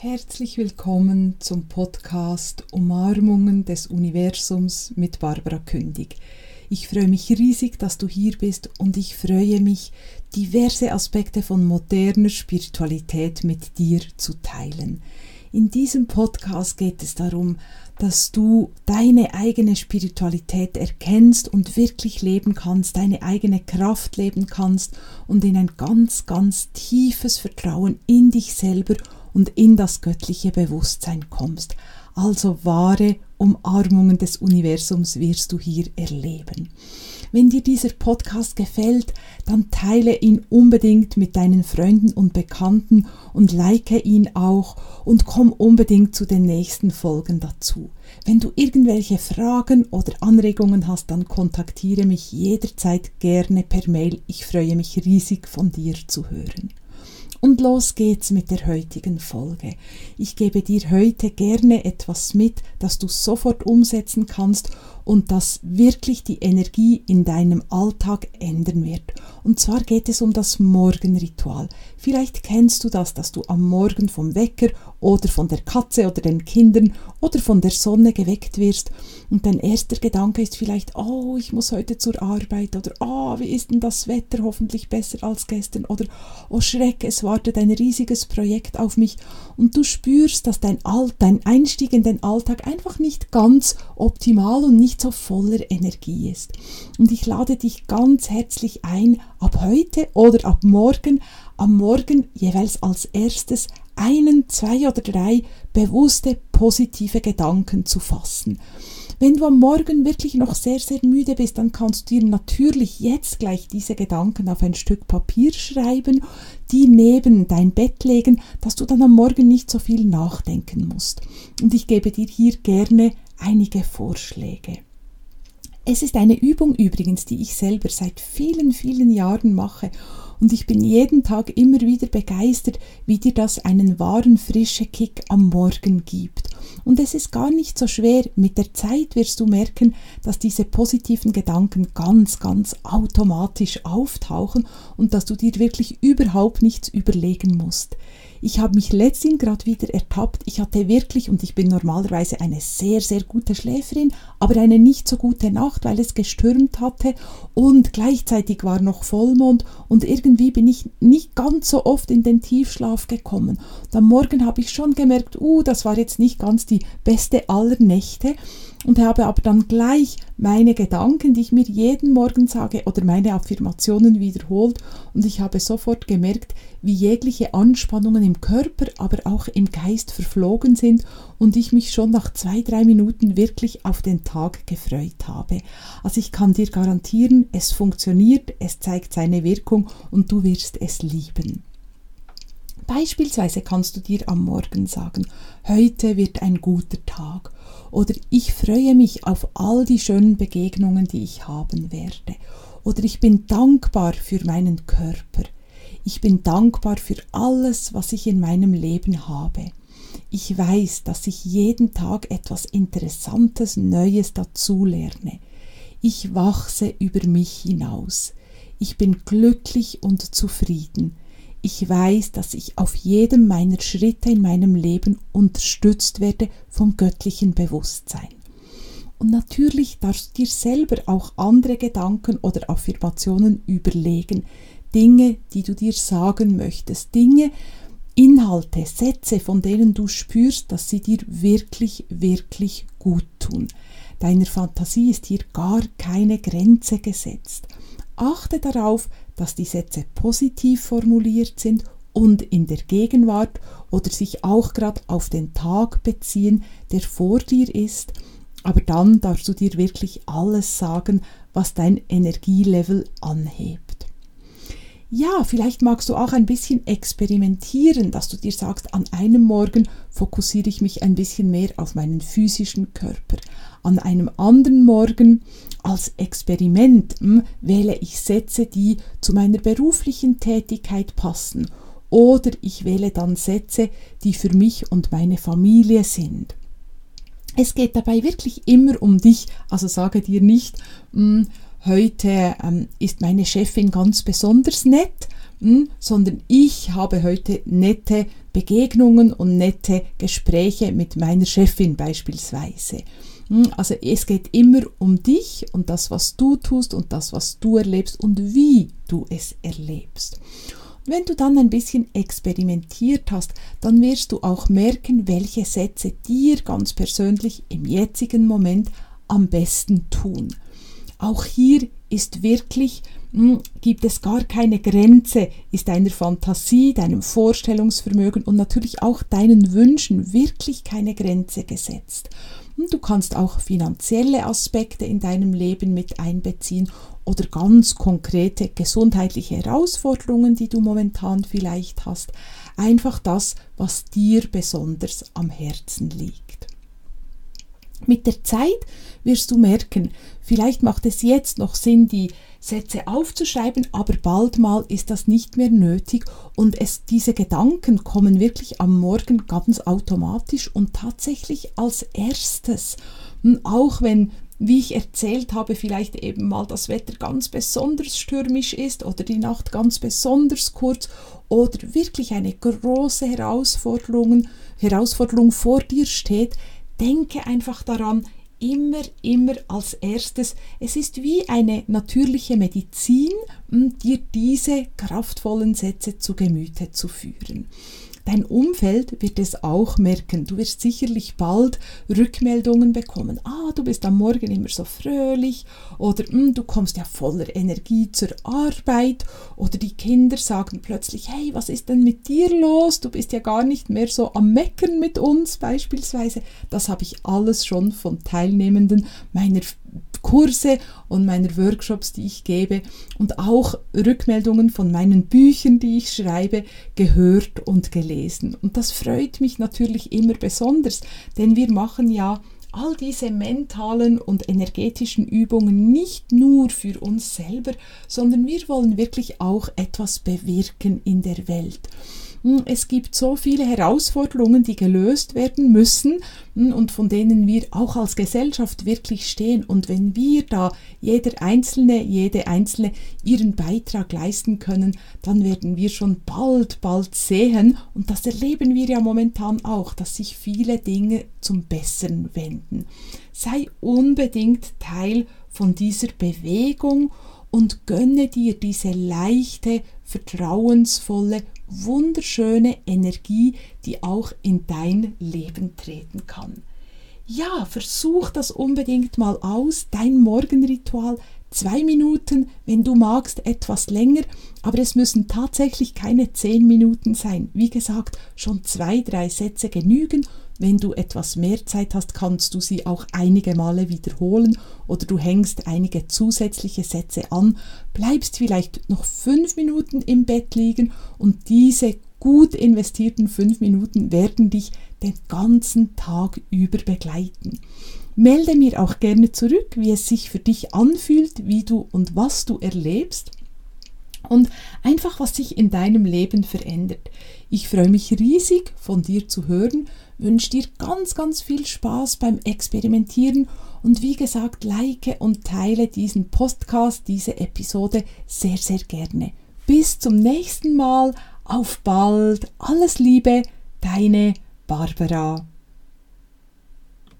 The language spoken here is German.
Herzlich willkommen zum Podcast Umarmungen des Universums mit Barbara Kündig. Ich freue mich riesig, dass du hier bist und ich freue mich, diverse Aspekte von moderner Spiritualität mit dir zu teilen. In diesem Podcast geht es darum, dass du deine eigene Spiritualität erkennst und wirklich leben kannst, deine eigene Kraft leben kannst und in ein ganz, ganz tiefes Vertrauen in dich selber und in das göttliche Bewusstsein kommst. Also wahre Umarmungen des Universums wirst du hier erleben. Wenn dir dieser Podcast gefällt, dann teile ihn unbedingt mit deinen Freunden und Bekannten und like ihn auch und komm unbedingt zu den nächsten Folgen dazu. Wenn du irgendwelche Fragen oder Anregungen hast, dann kontaktiere mich jederzeit gerne per Mail. Ich freue mich riesig von dir zu hören. Und los geht's mit der heutigen Folge. Ich gebe dir heute gerne etwas mit, das du sofort umsetzen kannst und das wirklich die Energie in deinem Alltag ändern wird. Und zwar geht es um das Morgenritual. Vielleicht kennst du das, dass du am Morgen vom Wecker oder von der Katze oder den Kindern oder von der Sonne geweckt wirst. Und dein erster Gedanke ist vielleicht, oh, ich muss heute zur Arbeit oder oh, wie ist denn das Wetter hoffentlich besser als gestern? Oder oh Schreck, es wartet ein riesiges Projekt auf mich. Und du spürst, dass dein, All dein Einstieg in den Alltag einfach nicht ganz optimal und nicht so voller Energie ist. Und ich lade dich ganz herzlich ein, ab heute oder ab morgen, am Morgen jeweils als erstes einen, zwei oder drei bewusste positive Gedanken zu fassen. Wenn du am Morgen wirklich noch sehr, sehr müde bist, dann kannst du dir natürlich jetzt gleich diese Gedanken auf ein Stück Papier schreiben, die neben dein Bett legen, dass du dann am Morgen nicht so viel nachdenken musst. Und ich gebe dir hier gerne einige Vorschläge. Es ist eine Übung übrigens, die ich selber seit vielen, vielen Jahren mache und ich bin jeden Tag immer wieder begeistert, wie dir das einen wahren frische Kick am Morgen gibt. Und es ist gar nicht so schwer. Mit der Zeit wirst du merken, dass diese positiven Gedanken ganz, ganz automatisch auftauchen und dass du dir wirklich überhaupt nichts überlegen musst. Ich habe mich letztens gerade wieder ertappt. Ich hatte wirklich, und ich bin normalerweise eine sehr, sehr gute Schläferin, aber eine nicht so gute Nacht, weil es gestürmt hatte und gleichzeitig war noch Vollmond und irgendwie bin ich nicht ganz so oft in den Tiefschlaf gekommen. Und am Morgen habe ich schon gemerkt, uh, das war jetzt nicht ganz die beste aller Nächte und habe aber dann gleich meine Gedanken, die ich mir jeden Morgen sage oder meine Affirmationen wiederholt und ich habe sofort gemerkt, wie jegliche Anspannungen im Körper, aber auch im Geist verflogen sind und ich mich schon nach zwei, drei Minuten wirklich auf den Tag gefreut habe. Also ich kann dir garantieren, es funktioniert, es zeigt seine Wirkung und du wirst es lieben. Beispielsweise kannst du dir am Morgen sagen, heute wird ein guter Tag oder ich freue mich auf all die schönen Begegnungen, die ich haben werde oder ich bin dankbar für meinen Körper. Ich bin dankbar für alles, was ich in meinem Leben habe. Ich weiß, dass ich jeden Tag etwas Interessantes, Neues dazulerne. Ich wachse über mich hinaus. Ich bin glücklich und zufrieden. Ich weiß, dass ich auf jedem meiner Schritte in meinem Leben unterstützt werde vom göttlichen Bewusstsein. Und natürlich darfst du dir selber auch andere Gedanken oder Affirmationen überlegen, Dinge, die du dir sagen möchtest, Dinge, Inhalte, Sätze, von denen du spürst, dass sie dir wirklich, wirklich gut tun. Deiner Fantasie ist hier gar keine Grenze gesetzt. Achte darauf, dass die Sätze positiv formuliert sind und in der Gegenwart oder sich auch gerade auf den Tag beziehen, der vor dir ist. Aber dann darfst du dir wirklich alles sagen, was dein Energielevel anhebt ja, vielleicht magst du auch ein bisschen experimentieren, dass du dir sagst, an einem Morgen fokussiere ich mich ein bisschen mehr auf meinen physischen Körper. An einem anderen Morgen als Experiment hm, wähle ich Sätze, die zu meiner beruflichen Tätigkeit passen. Oder ich wähle dann Sätze, die für mich und meine Familie sind. Es geht dabei wirklich immer um dich, also sage dir nicht, hm, heute ähm, ist meine Chefin ganz besonders nett, hm, sondern ich habe heute nette Begegnungen und nette Gespräche mit meiner Chefin beispielsweise. Hm, also es geht immer um dich und das, was du tust und das, was du erlebst und wie du es erlebst. Wenn du dann ein bisschen experimentiert hast, dann wirst du auch merken, welche Sätze dir ganz persönlich im jetzigen Moment am besten tun. Auch hier ist wirklich, hm, gibt es gar keine Grenze, ist deiner Fantasie, deinem Vorstellungsvermögen und natürlich auch deinen Wünschen wirklich keine Grenze gesetzt. Du kannst auch finanzielle Aspekte in deinem Leben mit einbeziehen oder ganz konkrete gesundheitliche Herausforderungen, die du momentan vielleicht hast. Einfach das, was dir besonders am Herzen liegt. Mit der Zeit wirst du merken, vielleicht macht es jetzt noch Sinn, die Sätze aufzuschreiben, aber bald mal ist das nicht mehr nötig und es, diese Gedanken kommen wirklich am Morgen ganz automatisch und tatsächlich als erstes. Und auch wenn, wie ich erzählt habe, vielleicht eben mal das Wetter ganz besonders stürmisch ist oder die Nacht ganz besonders kurz oder wirklich eine große Herausforderung, Herausforderung vor dir steht, denke einfach daran, immer, immer als erstes. Es ist wie eine natürliche Medizin, dir diese kraftvollen Sätze zu Gemüte zu führen. Dein Umfeld wird es auch merken. Du wirst sicherlich bald Rückmeldungen bekommen. Ah, du bist am Morgen immer so fröhlich oder hm, du kommst ja voller Energie zur Arbeit oder die Kinder sagen plötzlich, hey, was ist denn mit dir los? Du bist ja gar nicht mehr so am Meckern mit uns beispielsweise. Das habe ich alles schon von Teilnehmenden meiner Kurse und meiner Workshops, die ich gebe und auch Rückmeldungen von meinen Büchern, die ich schreibe, gehört und gelesen. Und das freut mich natürlich immer besonders, denn wir machen ja all diese mentalen und energetischen Übungen nicht nur für uns selber, sondern wir wollen wirklich auch etwas bewirken in der Welt. Hm, es gibt so viele Herausforderungen, die gelöst werden müssen hm, und von denen wir auch als Gesellschaft wirklich stehen. Und wenn wir da jeder Einzelne, jede Einzelne ihren Beitrag leisten können, dann werden wir schon bald, bald sehen, und das erleben wir ja momentan auch, dass sich viele Dinge zum Besseren wenden. Sei unbedingt Teil von dieser Bewegung und gönne dir diese leichte, vertrauensvolle wunderschöne Energie, die auch in dein Leben treten kann. Ja, versuch das unbedingt mal aus, dein Morgenritual. Zwei Minuten, wenn du magst, etwas länger, aber es müssen tatsächlich keine zehn Minuten sein. Wie gesagt, schon zwei, drei Sätze genügen wenn du etwas mehr Zeit hast, kannst du sie auch einige Male wiederholen oder du hängst einige zusätzliche Sätze an, bleibst vielleicht noch fünf Minuten im Bett liegen und diese gut investierten fünf Minuten werden dich den ganzen Tag über begleiten. Melde mir auch gerne zurück, wie es sich für dich anfühlt, wie du und was du erlebst und einfach, was sich in deinem Leben verändert. Ich freue mich riesig, von dir zu hören wünsche dir ganz, ganz viel Spaß beim Experimentieren und wie gesagt, like und teile diesen Podcast, diese Episode sehr, sehr gerne. Bis zum nächsten Mal, auf bald, alles Liebe, deine Barbara.